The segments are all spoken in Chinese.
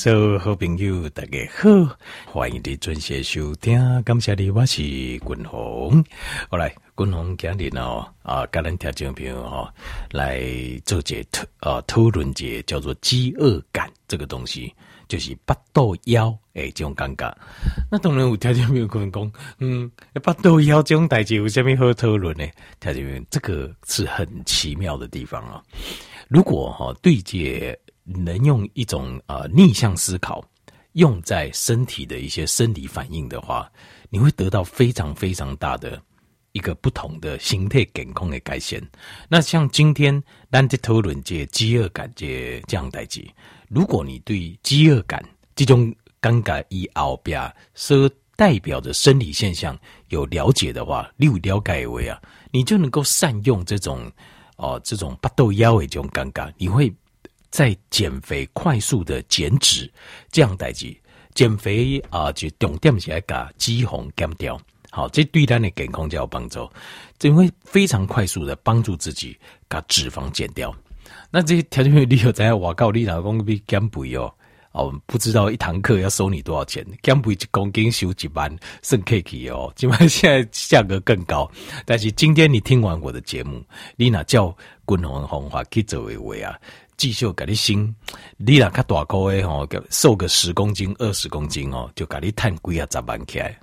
所有好朋友大家好，欢迎你准时收听，感谢你，我是君鸿。好来，君鸿今日哦啊，跟咱听众朋友哦来做一个讨啊讨论节，叫做饥饿感这个东西，就是腹肚枵诶这种感觉。那当然有听众朋友可能讲，嗯，腹肚枵这种代志有啥物好讨论呢？听众朋友，这个是很奇妙的地方啊。如果哈对接。能用一种呃逆向思考用在身体的一些生理反应的话，你会得到非常非常大的一个不同的形态健康的改善。那像今天咱在讨论这饥饿感这这样代志，如果你对饥饿感这种尴尬一奥比亚所代表的生理现象有了解的话，你有了解为啊，你就能够善用这种哦、这种八斗腰的这种尴尬，你会。在减肥快速的减脂这样代志，减肥啊、就重点是来把脂肪减掉，好，这对咱的健康就有帮助，这会非常快速的帮助自己把脂肪减掉。那这些条件你有在我告你老公比减肥哦，哦，不知道一堂课要收你多少钱？减肥一公斤收几万，剩 K 哦，基本上现在价格更高。但是今天你听完我的节目，你那叫滚红红花去做一位啊。继续给你升，你若较大个的吼，瘦个十公斤、二十公斤哦，就给你赚几啊十万起来。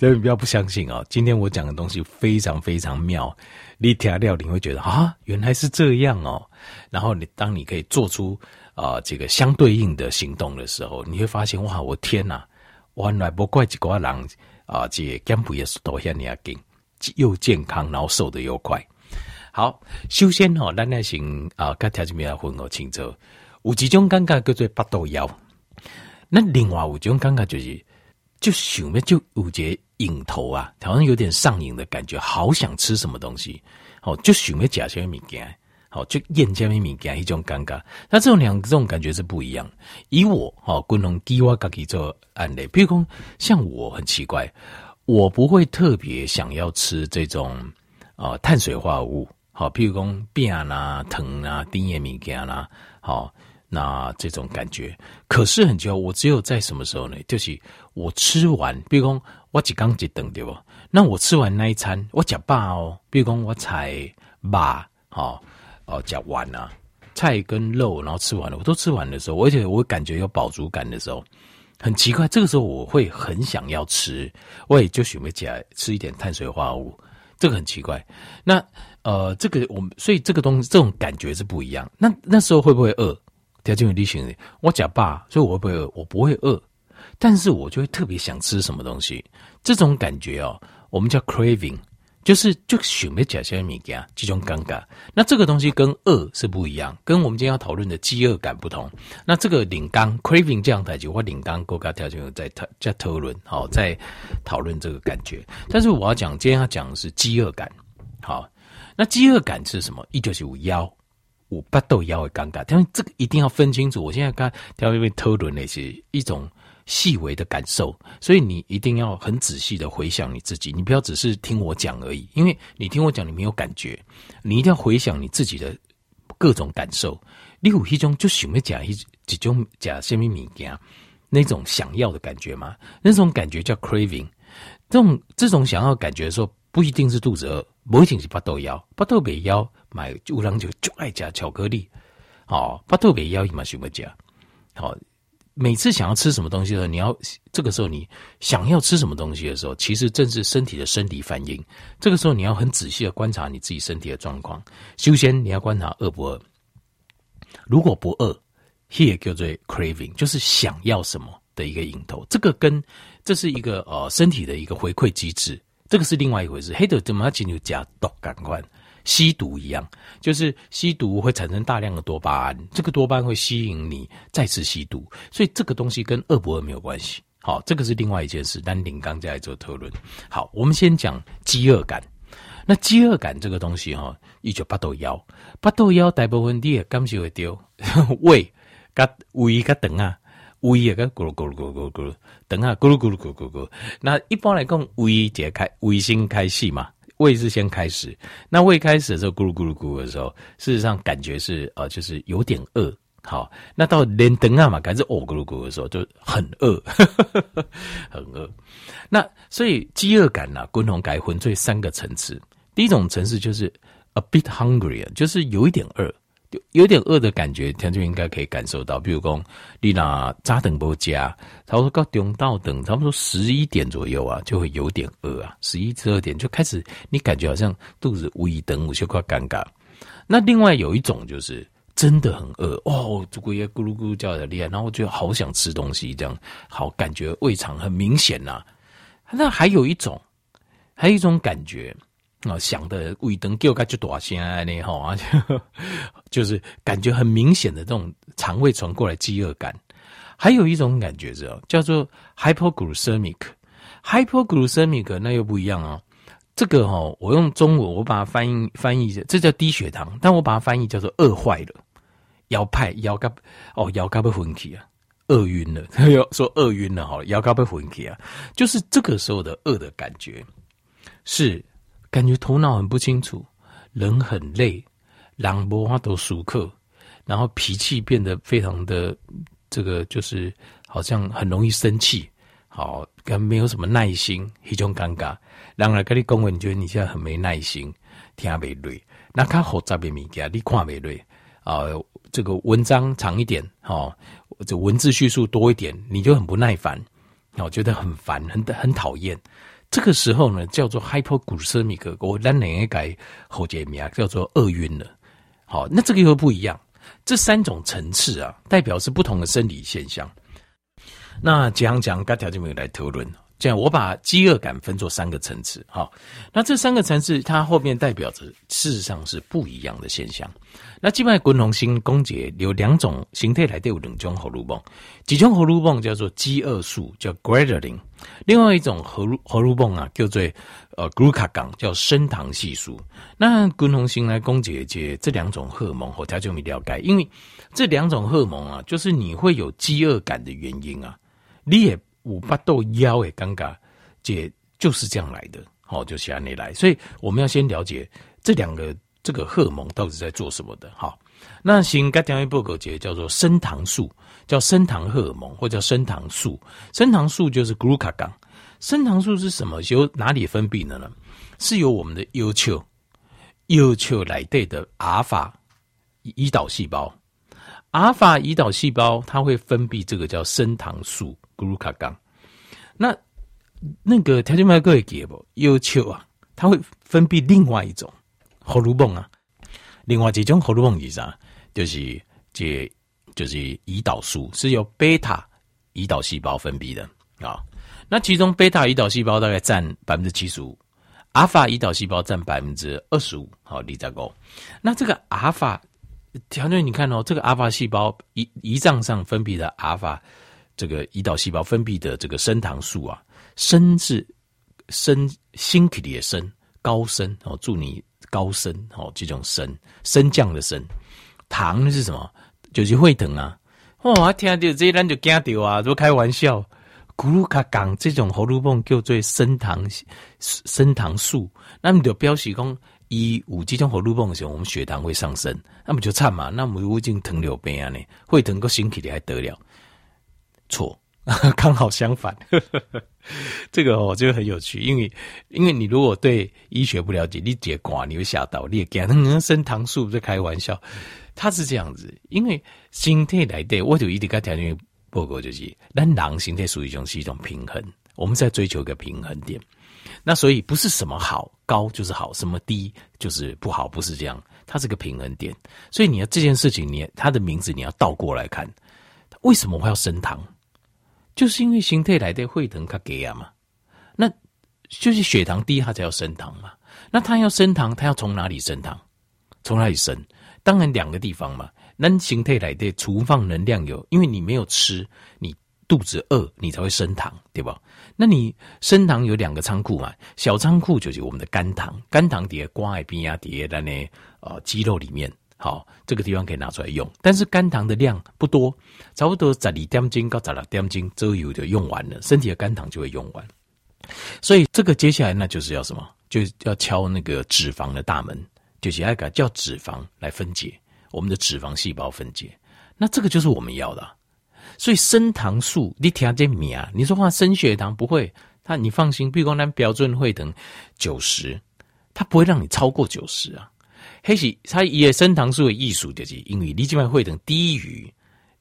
所以你不要不相信哦，今天我讲的东西非常非常妙，你听了你会觉得啊，原来是这样哦。然后你当你可以做出啊、这个相对应的行动的时候，你会发现哇，我天哪，原来不怪一个人啊、这减肥也是多像你要紧，又健康，然后瘦的又快。好，首先吼，咱来先啊，跟条件比较混合清楚。有几种感觉叫做腹肚枵，那另外有一种感觉就是，就想要就有这瘾头啊，好像有点上瘾的感觉，好想吃什么东西，好就想要吃什么物件，好就厌什么物件，一种感觉。那这种两种感觉是不一样。以我哈，共同给我自己做案例，比如说像我很奇怪，我不会特别想要吃这种啊、碳水化合物。好，譬如讲饼啦、疼啦、甜的物件啦，好，那这种感觉。可是很奇怪，我只有在什么时候呢？就是我吃完，比如讲我一刚一顿对不？那我吃完那一餐，我吃饱哦。比如讲我菜饱，好哦，吃完啊，菜跟肉，然后吃完了，我都吃完的时候，而且我感觉有饱足感的时候，很奇怪，这个时候我会很想要吃，我也就准备起来吃一点碳水化合物，这个很奇怪。那呃，这个我们所以这个东西这种感觉是不一样。那那时候会不会饿？条件有例行，我假爸，所以我会不会饿？我不会饿，但是我就会特别想吃什么东西。这种感觉哦，我们叫 craving，就是就想要吃些物件，这种尴尬。那这个东西跟饿是不一样，跟我们今天要讨论的饥饿感不同。那这个领刚 craving 这样台就或领刚国家条件有在讨在讨论，好，在讨论这个感觉。但是我要讲，今天要讲的是饥饿感，好。那饥饿感是什么？一就是有枵，有腹肚枵的尴尬。但是这个一定要分清楚。我现在刚调一位讨论那些一种细微的感受，所以你一定要很仔细的回想你自己。你不要只是听我讲而已，因为你听我讲你没有感觉，你一定要回想你自己的各种感受。你有一种就想要讲一几种讲什么物件，那种想要的感觉吗？那种感觉叫 craving。这种这种想要感觉的时候，不一定是肚子饿。不一定是腹肚枵，腹肚未枵，买有人就就爱吃巧克力。好，腹肚未枵，伊嘛想要吃。好，每次想要吃什么东西的时候，你要这个时候你想要吃什么东西的时候，其实正是身体的生理反应。这个时候你要很仔细的观察你自己身体的状况。首先你要观察饿不饿。如果不饿，也叫做 craving，就是想要什么的一个引头。这个跟这是一个呃身体的一个回馈机制。这个是另外一回事，黑的怎么进入加毒感官吸毒一样，就是吸毒会产生大量的多巴胺，这个多巴胺会吸引你再次吸毒，所以这个东西跟饿不饿没有关系。好，这个是另外一件事，丹顶刚在做讨论。好，我们先讲饥饿感。那饥饿感这个东西哈，一九八豆腰，八豆腰大部分的感觉会丢 胃、跟胃、跟等啊。胃也跟咕噜咕噜咕噜咕噜，等下咕噜咕噜咕噜咕噜。那一般来讲，胃解开，胃先开始嘛，胃是先开始。那胃开始的时候，咕噜咕噜咕噜的时候，事实上感觉是呃，就是有点饿，好，那到连灯啊嘛，开始哦咕噜咕噜的时候就很饿，很饿。那所以饥饿感呢、啊，滚红改荤最三个层次。第一种层次就是 a bit hungry，就是有一点饿，有有点饿的感觉，他就应该可以感受到。比如说，你那扎等波加，差不多到中到等，差不多十一点左右啊，就会有点饿啊，十一十二点就开始，你感觉好像肚子微等，有些快尴尬。那另外有一种就是真的很饿哦，这个也咕噜咕噜叫的厉害，然后就好想吃东西，这样好感觉胃肠很明显呐、啊。那还有一种，还有一种感觉。啊，想的胃灯叫个就大声呢，哈，就是感觉很明显的这种肠胃传过来饥饿感。还有一种感觉是叫做 hypoglycemic，hypoglycemic 那又不一样啊。这个哈，我用中文我把它翻译翻译，这叫低血糖，但我把它翻译叫做饿坏了，腰派腰嘎哦腰嘎被昏起啊，饿晕了，说饿晕了哈，腰嘎被昏起啊，就是这个时候的饿的感觉是。感觉头脑很不清楚，人很累，两波话都熟客，然后脾气变得非常的这个，就是好像很容易生气，好跟没有什么耐心，一种尴尬。然后跟你讲，你觉得你现在很没耐心，听不累。那看复杂的物件，你看不累啊？这个文章长一点，哦，这文字叙述多一点，你就很不耐烦，我觉得很烦，很很讨厌。这个时候呢，叫做 hypoglycemic，我咱哪个改喉结名啊？叫做饿晕了。好，那这个又不一样。这三种层次啊，代表是不同的生理现象。那讲讲，刚条件没有来讨论。这样，我把饥饿感分作三个层次。好，那这三个层次，它后面代表着事实上是不一样的现象。那基本上，滚红性攻击有两种形态来对有两种荷尔蒙，几种荷尔蒙叫做饥饿素，叫 ghrelin，另外一种荷荷尔蒙啊，叫做呃 glucagon，叫升糖系数。那滚红性来攻击这这两种荷尔蒙，我条就没了解，因为这两种荷尔蒙啊，就是你会有饥饿感的原因啊，你也。五八豆腰诶，尴尬，姐就是这样来的，好，就像你来，所以我们要先了解这两个这个荷尔蒙到底在做什么的，好，那新该条一报告节叫做升糖素，叫升糖荷尔蒙或叫升糖素，升糖素就是 glucagon，升糖素是什么？由哪里分泌的呢？是由我们的 U 丘 U 丘来对的阿尔法胰岛细胞，阿尔法胰岛细胞它会分泌这个叫升糖素。咕噜卡刚，那那个条件麦克也给不要求啊，它会分泌另外一种荷尔蒙啊，另外几种荷尔蒙是啥？就是这就是胰岛素，是由贝塔胰岛细胞分泌的啊。那其中贝塔胰岛细胞大概占百分之七十五，阿尔法胰岛细胞占百分之二十五。好，你再讲。那这个阿尔法条件，你看哦，这个阿尔法细胞胰胰脏上分泌的阿尔法。这个胰岛细胞分泌的这个升糖素啊，升是升，升起的升，高升哦，祝你高升哦，这种升升降的升，糖是什么？就是会疼啊！哇，听到这些人就惊掉啊！都开玩笑，咕噜卡讲这种荷尔蒙叫做升糖升糖素，那么就表示讲，一五这种荷尔蒙的时候，我们血糖会上升，那么就惨嘛，那么我已经糖尿病啊呢，会疼个升起的还得了？错，刚好相反。这个哦，就很有趣，因为因为你如果对医学不了解，你解寡你会吓到，你也讲那升糖素在开玩笑。他是这样子，因为心态来对，我就一直跟条件报告就是，但狼心态属于一种是一种平衡，我们在追求一个平衡点。那所以不是什么好高就是好，什么低就是不好，不是这样，它是个平衡点。所以你要这件事情，你它的名字你要倒过来看，为什么会要升糖？就是因为形态来的会疼卡给啊嘛，那就是血糖低，它才要升糖嘛。那它要升糖，它要从哪里升糖？从哪里升？当然两个地方嘛。那形态来的储放能量有，因为你没有吃，你肚子饿，你才会升糖，对吧？那你升糖有两个仓库嘛，小仓库就是我们的肝糖，肝糖叠瓜海边啊，叠在那呃肌肉里面。好，这个地方可以拿出来用，但是肝糖的量不多，差不多十二点钟到十六点钟左右就用完了，身体的肝糖就会用完。所以这个接下来那就是要什么？就要敲那个脂肪的大门，就是要叫脂肪来分解我们的脂肪细胞分解。那这个就是我们要的。所以升糖素，你听这名啊，你说话升血糖不会，他你放心，比如说咱标准会等九十，它不会让你超过九十啊。黑喜它也升糖素的艺术就是，因为你基本上会等低于，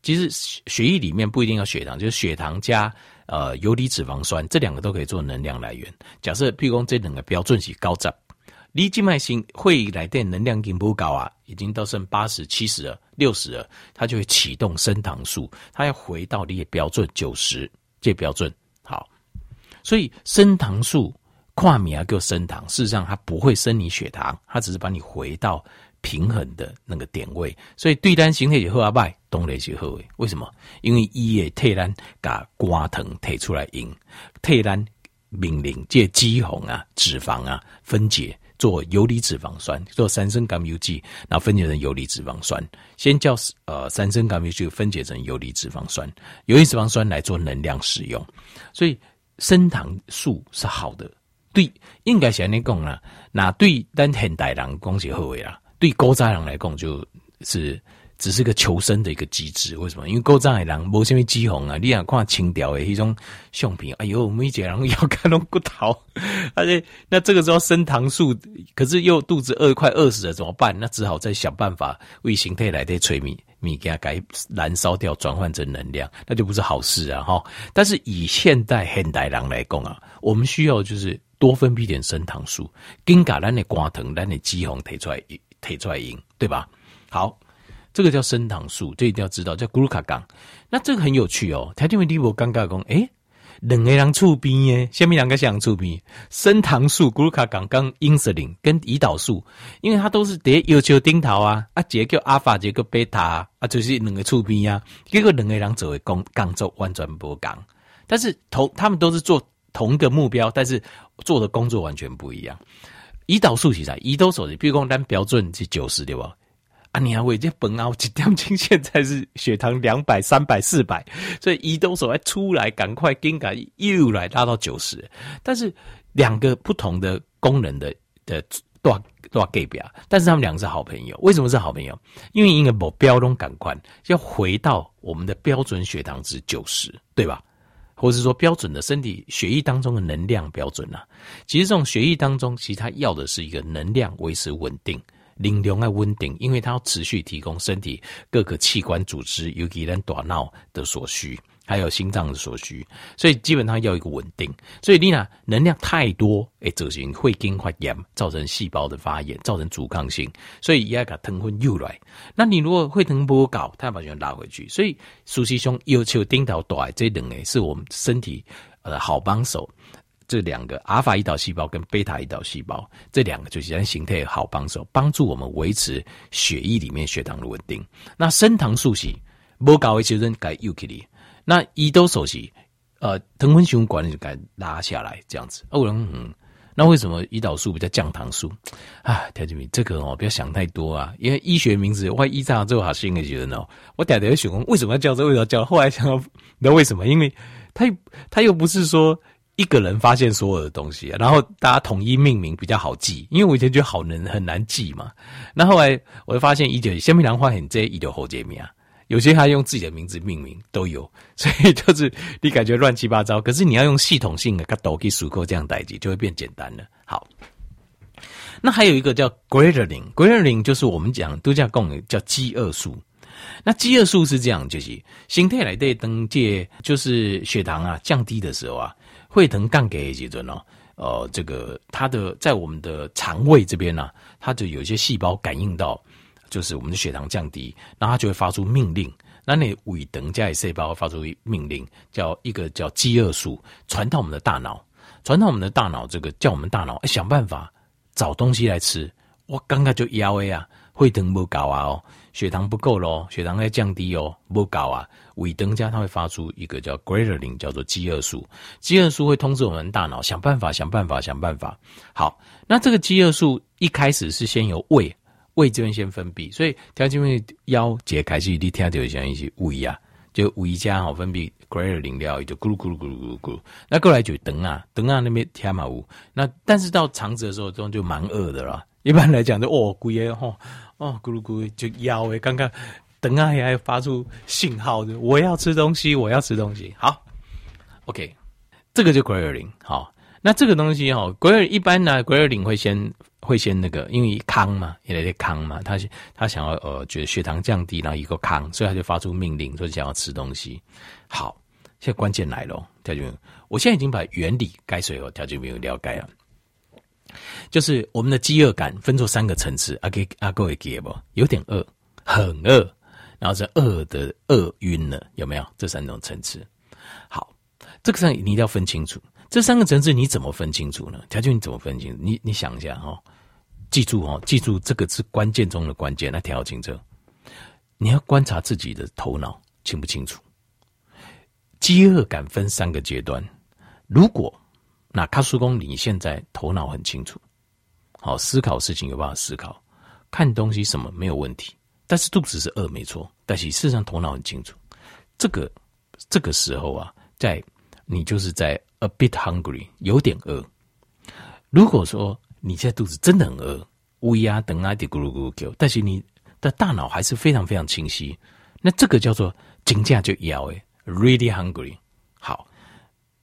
其实血液里面不一定要血糖，就是血糖加呃游离脂肪酸这两个都可以做能量来源。假设譬如说这两个标准是高值。你静脉性会来电能量已经不高啊，已经到剩八十、七十了、六十了，它就会启动升糖素，它要回到你的标准九十，这标准好。所以升糖素跨米啊，给我升糖，事实上它不会升你血糖，它只是把你回到平衡的那个点位。所以对单形态也好啊，败动力是好诶。为什么？因为伊诶替咱把瓜藤退出来用，替咱命令借肌红啊、脂肪啊分解。做游离脂肪酸，做三升甘油曲，然后分解成游离脂肪酸。先叫呃三升甘油曲分解成游离脂肪酸，游离脂肪酸来做能量使用。所以升糖素是好的，对，应该是安尼讲啦。那对咱现代人讲是好诶啦，对古早人来讲就是。只是个求生的一个机制，为什么？因为古早的人没什么脂肪啊，你想看清朝的那种相片，哎呦，每一个人要看到骨头，而且那这个时候升糖素，可是又肚子饿快饿死了怎么办？那只好再想办法为形态来的催眠，米给它改燃烧掉，转换成能量，那就不是好事啊！哈，但是以现代现代人来讲啊，我们需要就是多分泌点升糖素，更加咱的肝糖，咱的肌红提出来，提出来用，对吧？好。这个叫升糖素，这一定要知道，叫 glucagon。那这个很有趣哦。台电微我尴尬讲，诶，两个人触边耶，下面两个想触边。升糖素 glucagon 跟 insulin 跟胰岛素，因为它都是得要求顶头啊，啊，一个叫阿法，一个叫贝塔啊，就是两个触边呀。结果两个人做为工工作完全不同，但是同他们都是做同一个目标，但是做的工作完全不一样。胰岛素其实胰岛素，比如讲咱标准是九十对吧？啊，你还为这本啊，几点钟现在是血糖两百、三百、四百，所以胰岛素还出来，赶快更改又来拉到九十。但是两个不同的功能的的多多给表，但是他们两个是好朋友。为什么是好朋友？因为一个目标中赶快要回到我们的标准血糖值九十，对吧？或者是说标准的身体血液当中的能量标准啊？其实这种血液当中，其实它要的是一个能量维持稳定。能量要稳定，因为它要持续提供身体各个器官组织，尤其咱大脑的所需，还有心脏的所需，所以基本上要一个稳定。所以你那能量太多，诶，造成会经发炎，造成细胞的发炎，造成阻抗性，所以也要把糖分又来。那你如果会糖不高，它把它拉回去。所以苏西兄要求顶到大，这两个是我们身体呃好帮手。这两个阿尔法胰岛细胞跟贝塔胰岛细胞，这两个就是形态好帮手，帮助我们维持血液里面血糖的稳定。那升糖素是不高的时候该有起来，那胰岛素是呃糖分循环就该拉下来这样子。哦，嗯，那为什么胰岛素比较降糖素啊？条姐妹，这个哦不要想太多啊，因为医学名字我医上之后好新的觉得呢，我嗲嗲想问为什么要叫这？为什么叫？后来想到，那为什么？因为他他又不是说。一个人发现所有的东西，然后大家统一命名比较好记。因为我以前觉得好难很难记嘛。那后来我就发现，一九鲜米兰花很这一流后界面啊，有些还用自己的名字命名都有，所以就是你感觉乱七八糟。可是你要用系统性的，它都可以数过这样代记，就会变简单了。好，那还有一个叫 ghrelin，ghrelin 就是我们讲度假贡叫饥饿素。那饥饿素是这样，就是心态来对登界，就是血糖啊降低的时候啊。会疼杠给几阵哦，呃，这个它的在我们的肠胃这边呢、它就有一些细胞感应到，就是我们的血糖降低，然后它就会发出命令。那那胃等加细胞发出命令，叫一个叫饥饿素，传到我们的大脑，传到我们的大脑，这个叫我们大脑、欸、想办法找东西来吃。我刚刚就腰哎啊，会疼不高啊哦。血糖不够咯，血糖在降低哦，不高啊。胃登家它会发出一个叫 g r e a t e r i n 叫做饥饿素。饥饿素会通知我们大脑想办法，想办法，想办法。好，那这个饥饿素一开始是先由胃，胃这边先分泌，所以条件会腰解开是你听到像一些胃啊，就胃加好分泌 ghrelin 料，就咕噜咕噜咕噜咕噜咕噜。那过来就等啊，等啊那边天马屋。那但是到肠子的时候，这种就蛮饿的了。一般来讲，就哦，龟耶吼，哦，咕噜咕噜就腰诶，刚刚等下还发出信号的，我要吃东西，我要吃东西。好，OK，这个就 ghrelin 好，那这个东西哈，ghrelin 一般呢，ghrelin 会先会先那个，因为康嘛，因为康嘛，他他想要呃，觉得血糖降低，然后一个康，所以他就发出命令，说想要吃东西。好，现在关键来了，条件，我现在已经把原理该水和条件没有了解了，就是我们的饥饿感分作三个层次，阿给阿各位给不？有点饿，很饿。然后是饿的饿晕了，有没有这三种层次？好，这个上你一定要分清楚。这三个层次你怎么分清楚呢？条件你怎么分清楚？你你想一下哈、哦，记住哦，记住这个是关键中的关键。来调清楚，你要观察自己的头脑清不清楚。饥饿感分三个阶段。如果那卡叔公你现在头脑很清楚，好思考事情有办法思考，看东西什么没有问题。但是肚子是饿没错，但是事实上头脑很清楚。这个这个时候啊，在你就是在 a bit hungry，有点饿。如果说你现在肚子真的很饿，胃啊等啊的咕噜咕噜叫，但是你的大脑还是非常非常清晰，那这个叫做惊驾就要诶，really hungry。好，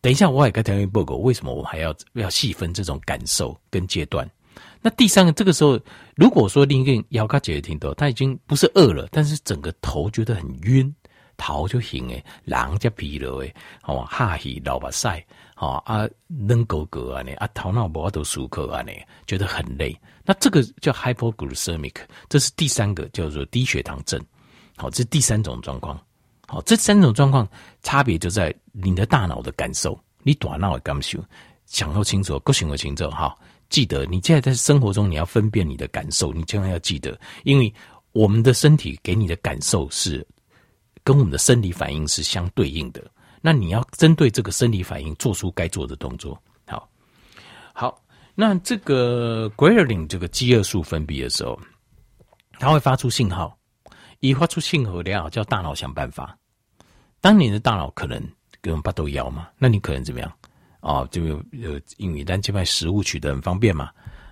等一下我也该条件报告，为什么我还要要细分这种感受跟阶段？那第三个，这个时候，如果说另一个要他姐姐听到，他已经不是饿了，但是整个头觉得很晕，头就醒诶，狼家疲劳诶，哦，哈气老把塞，哦啊，能狗狗啊呢，啊头脑不都舒克啊呢，觉得很累。那这个叫 hypoglycemic，这是第三个叫做低血糖症。好，这是第三种状况。好，这三种状况差别就在你的大脑的感受，你大脑的感受，想要清楚，够想要清楚哈。记得，你现在在生活中，你要分辨你的感受，你千万要记得，因为我们的身体给你的感受是跟我们的生理反应是相对应的。那你要针对这个生理反应做出该做的动作。好，好，那这个 g r e l i n 这个饥饿素分泌的时候，它会发出信号，一发出信号了，叫大脑想办法。当你的大脑可能跟我们巴豆一样嘛，那你可能怎么样？哦，就有因为单这边食物取得很方便嘛，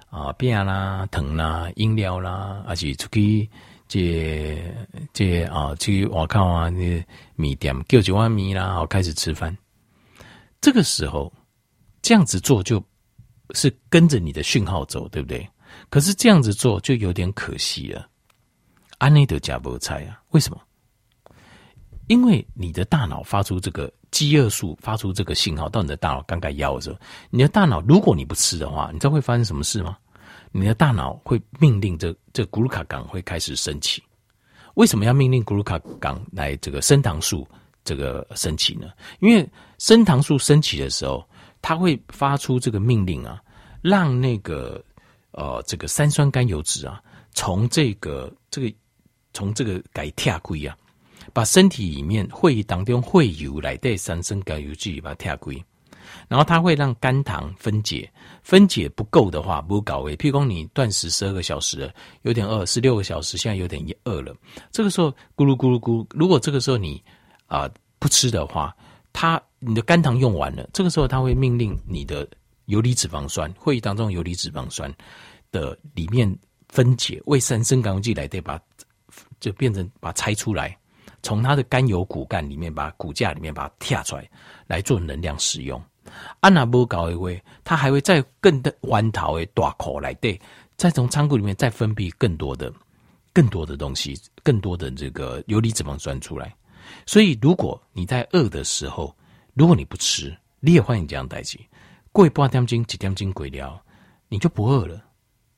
啊，饼啦、疼啦、饮料啦，而且出去这这啊，去外口啊，那米店叫几碗米啦，好开始吃饭。这个时候这样子做就是跟着你的讯号走，对不对？可是这样子做就有点可惜了。安内德加菠菜啊？为什么？因为你的大脑发出这个。饥饿素发出这个信号到你的大脑，刚刚要的时候，你的大脑如果你不吃的话，你知道会发生什么事吗？你的大脑会命令这这咕噜卡港会开始升起。为什么要命令咕噜卡港来这个升糖素这个升起呢？因为升糖素升起的时候，它会发出这个命令啊，让那个呃这个三酸甘油脂啊，从这个这个从这个改跳归啊。把身体里面会议当中会油来带三酸甘油酯把它跳归，然后它会让肝糖分解，分解不够的话不搞为，譬如说你断食十二个小时了，有点饿，十六个小时现在有点饿了，这个时候咕噜咕噜咕，如果这个时候你啊、不吃的话，它你的肝糖用完了，这个时候它会命令你的游离脂肪酸，会议当中游离脂肪酸的里面分解，为三酸甘油酯来对把就变成把它拆出来。从它的甘油骨干里面把骨架里面把它跳出来，来做能量使用。安娜波高一位，它还会再更的弯头诶大口来对，再从仓库里面再分泌更多的、更多的东西，更多的这个游离脂肪酸出来。所以，如果你在饿的时候，如果你不吃，你也欢迎这样代谢，过一半点钟、几点钟过了，你就不饿了，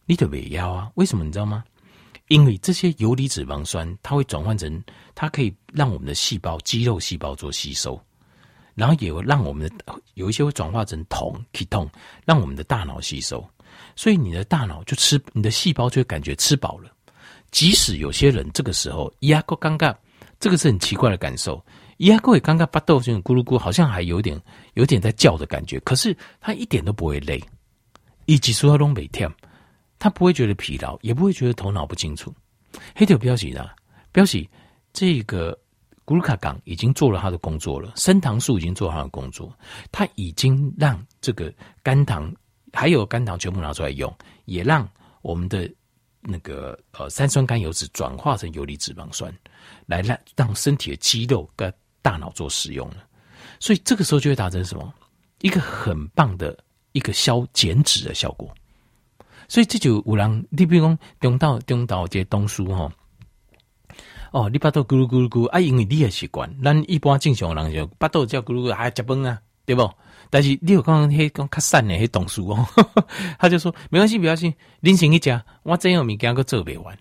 你就没腰啊？为什么你知道吗？因为这些游离脂肪酸，它会转换成，它可以让我们的细胞、肌肉细胞做吸收，然后也会让我们的有一些会转化成酮、ketone，让我们的大脑吸收。所以你的大脑就吃，你的细胞就会感觉吃饱了。即使有些人这个时候压够尴尬，这个是很奇怪的感受。压过也尴尬，巴豆这种咕噜咕，好像还有点有点在叫的感觉，可是他一点都不会累，以及说他东北跳。他不会觉得疲劳，也不会觉得头脑不清楚。黑条标记呢？标记这个咕噜卡港已经做了他的工作了，升糖素已经做了他的工作，他已经让这个肝糖还有肝糖全部拿出来用，也让我们的那个呃三酸甘油酯转化成游离脂肪酸，来让让身体的肌肉跟大脑做使用了。所以这个时候就会达成什么？一个很棒的一个消减脂的效果。所以这就有人，你比如讲中道中道这些东西哈，哦，哦你巴肚咕噜咕噜咕啊，因为你也习惯，咱一般正常人就巴肚叫咕噜咕还食饭啊，对不？但是你有刚刚迄讲较瘦的迄同事哦，他就说没关系，没关系，恁先去食，我真有物件阁做袂完。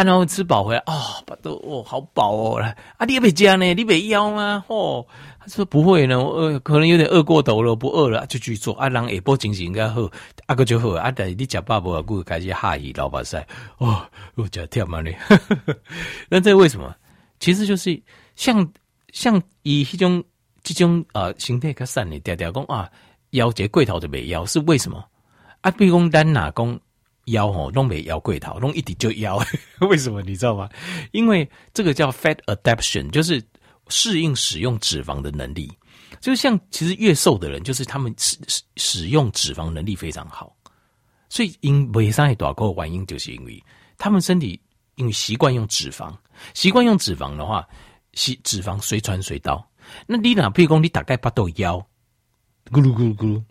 啊，然后吃饱回来，哦，巴肚哦，好饱哦，来，啊，你也别加呢，你别要吗？哦，他说不会呢，我饿，可能有点饿过头了，不饿了就去做。啊，人下晡精神应该好，啊个就好。啊，但是你吃饱不？过开始下雨，老板说，哦，我脚跳嘛呢。那这为什么？其实就是像像以一种这种啊形态较散的调调讲啊，腰节贵头就没腰，是为什么？啊，比如讲单哪讲。腰吼，弄没腰贵头，弄一滴就腰，为什么你知道吗？因为这个叫 fat adaptation，就是适应使用脂肪的能力。就像其实越瘦的人，就是他们使使用脂肪能力非常好。所以因为上海短沟原因，就是因为他们身体因为习惯用脂肪，习惯用脂肪的话，脂脂肪随传随到。那你哪譬如说你大概八度腰，咕噜咕噜咕噜。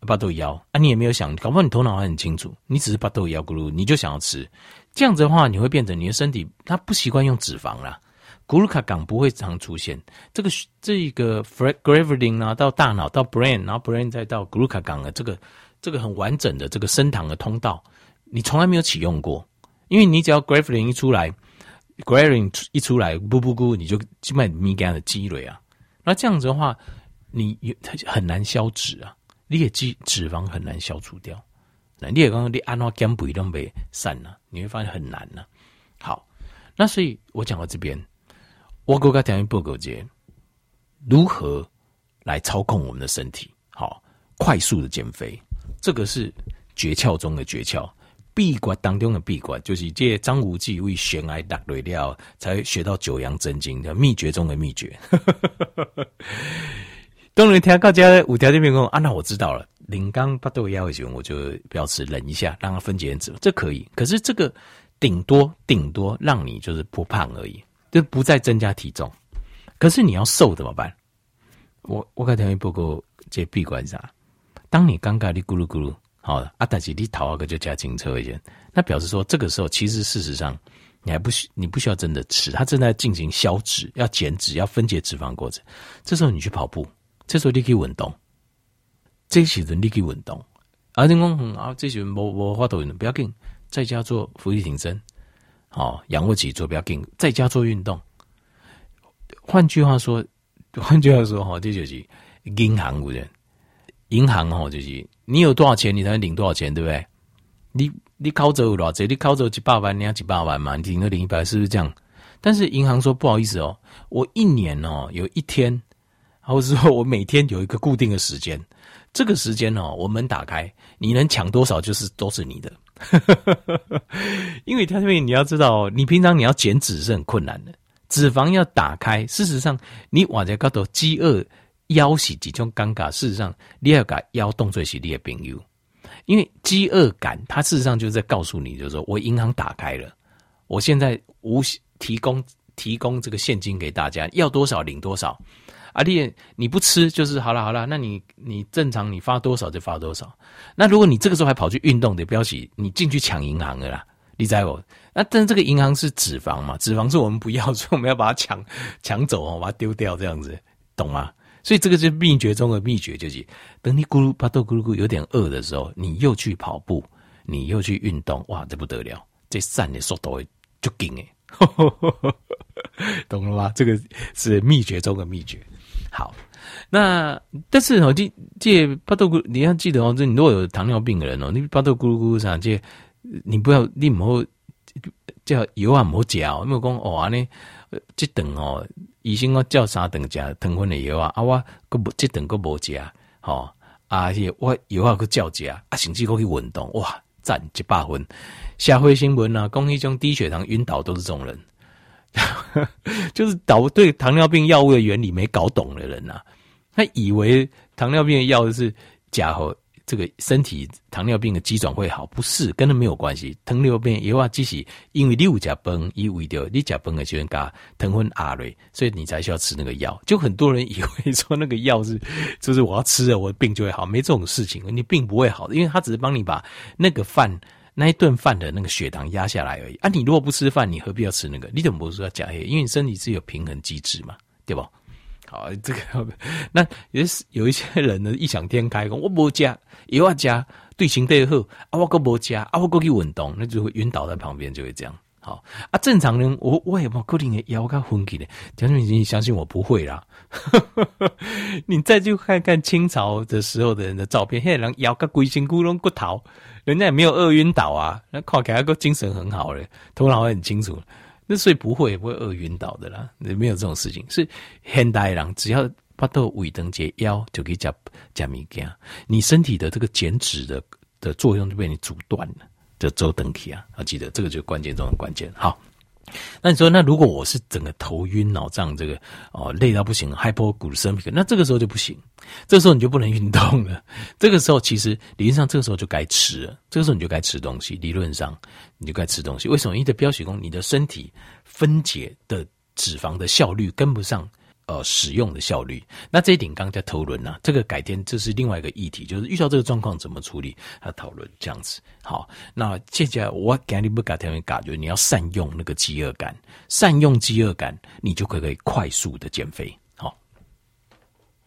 巴豆腰。啊，你也没有想，搞不好你头脑还很清楚，你只是巴豆腰咕噜，你就想要吃，这样子的话，你会变成你的身体它不习惯用脂肪啦，咕噜卡港不会常出现，这个这一个 ghrelin 啊，到大脑到 brain，然后 brain 再到咕噜卡港的这个这个很完整的这个升糖的通道，你从来没有启用过，因为你只要 ghrelin 一出来，ghrelin 一出来，不不咕，你就基本上米干的积累啊，那这样子的话，你它很难消脂啊。你也脂脂肪很难消除掉，那你也刚刚你按照减肥都没散了，你会发现很难了。好，那所以我讲到这边，我国家条件不够节，如何来操控我们的身体？好，快速的减肥，这个是诀窍中的诀窍，闭关当中的闭关，就是借张无忌为悬崖打雷料，才学到九阳真经的秘诀中的秘诀。当然，听到家五条这边讲啊，那我知道了。零刚巴豆腰的时候，我就表示忍一下，让它分解脂肪，这可以。可是这个顶多顶多让你就是不胖而已，就不再增加体重。可是你要瘦怎么办？我我跟条件报告这闭关啥？当你尴尬的咕噜咕噜，好了，啊，但是你头个就加轻车一些，那表示说这个时候其实事实上你还不需你不需要真的吃，它正在进行消脂、要减脂、要分解脂肪过程。这时候你去跑步。这时候你去运动，这时候你去运动。啊，你讲啊，这时候无无法度运动，不要紧，在家做伏地挺身，好，仰卧起坐不要紧，在家做运动。换句话说，换句话说，哈，这就是银行无人，银行哈，就是你有多少钱，你才能领多少钱，对不对？你你考走有多少，你考走几百万，你要几百万嘛，你顶多领一百，是不是这样？但是银行说不好意思哦，我一年哦有一天。或者说我每天有一个固定的时间，这个时间哦，我门打开，你能抢多少就是都是你的。因为他这边你要知道，你平常你要减脂是很困难的，脂肪要打开。事实上，你往在高头饥饿腰洗几种尴尬。事实上，你要改腰动作是你的朋友，因为饥饿感，它事实上就是在告诉你，就是说我银行打开了，我现在无提供提供这个现金给大家，要多少领多少。阿弟，你不吃就是好了，好了。那你你正常你发多少就发多少。那如果你这个时候还跑去运动的，标记你进去抢银行了啦，你知道不？那但是这个银行是脂肪嘛，脂肪是我们不要，所以我们要把它抢抢走哦，把它丢掉这样子，懂吗？所以这个是秘诀中的秘诀，就是等你咕噜巴豆咕噜咕有点饿的时候，你又去跑步，你又去运动，哇，这不得了，这散的速度会就紧诶，懂了吗？这个是秘诀中的秘诀。好，那但是哦，这这巴豆咕，你要记得哦，这你如果有糖尿病的人哦，你巴豆咕噜咕啥这，你不要你唔好叫油啊唔好食哦，因为讲哦安尼这顿哦，医生我叫啥顿食糖分的药啊，啊我个不这顿个无食，吼啊且我油啊个叫食，啊甚至可去运动，哇赞一百分。社会新闻啊，讲迄种低血糖晕倒都是这种人。就是导对糖尿病药物的原理没搞懂的人呐、啊，他以为糖尿病的药是假和，这个身体糖尿病的机转会好，不是，跟它没有关系。糖尿病也话只是因为你有加崩，因为的你甲崩的时候加糖分阿瑞，所以你才需要吃那个药。就很多人以为说那个药是，就是我要吃了，我的病就会好，没这种事情，你病不会好的，因为他只是帮你把那个饭那一顿饭的那个血糖压下来而已。啊，你如果不吃饭，你何必要吃那个？你怎么不说要加黑？因为你身体是有平衡机制嘛，对吧？好，这个 那也是有一些人呢，异想天开，我不加，又要加，对身体好，啊，我搁不加，啊，我搁去运动，那就会晕倒在旁边，就会这样。好啊，正常人，我我也冇固定的腰跟分开的，讲你，你相信我不会啦。你再去看看清朝的时候的人的照片，现在人腰跟龟心咕隆骨头，人家也没有饿晕倒啊，那看起来个精神很好嘞，头脑很清楚。那所以不会不会饿晕倒的啦，没有这种事情。是现代人只要巴豆尾灯节腰就可以加加米加，你身体的这个减脂的的作用就被你阻断了，这周登起啊！要记得这个就是关键中的关键。好，那你说那如果我是整个头晕脑胀，这个哦累到不行，hypo g l y c e m i c 那这个时候就不行，这个时候你就不能运动了。这个时候其实理论上这个时候就该吃了，这个时候你就该吃东西，理论上。你就该吃东西，为什么？因为标血功，你的身体分解的脂肪的效率跟不上，呃，使用的效率。那这一点刚刚在讨论呐，这个改天这是另外一个议题，就是遇到这个状况怎么处理，要讨论这样子。好，那接下来我给你不改天会改，就是你要善用那个饥饿感，善用饥饿感，你就可以快速的减肥。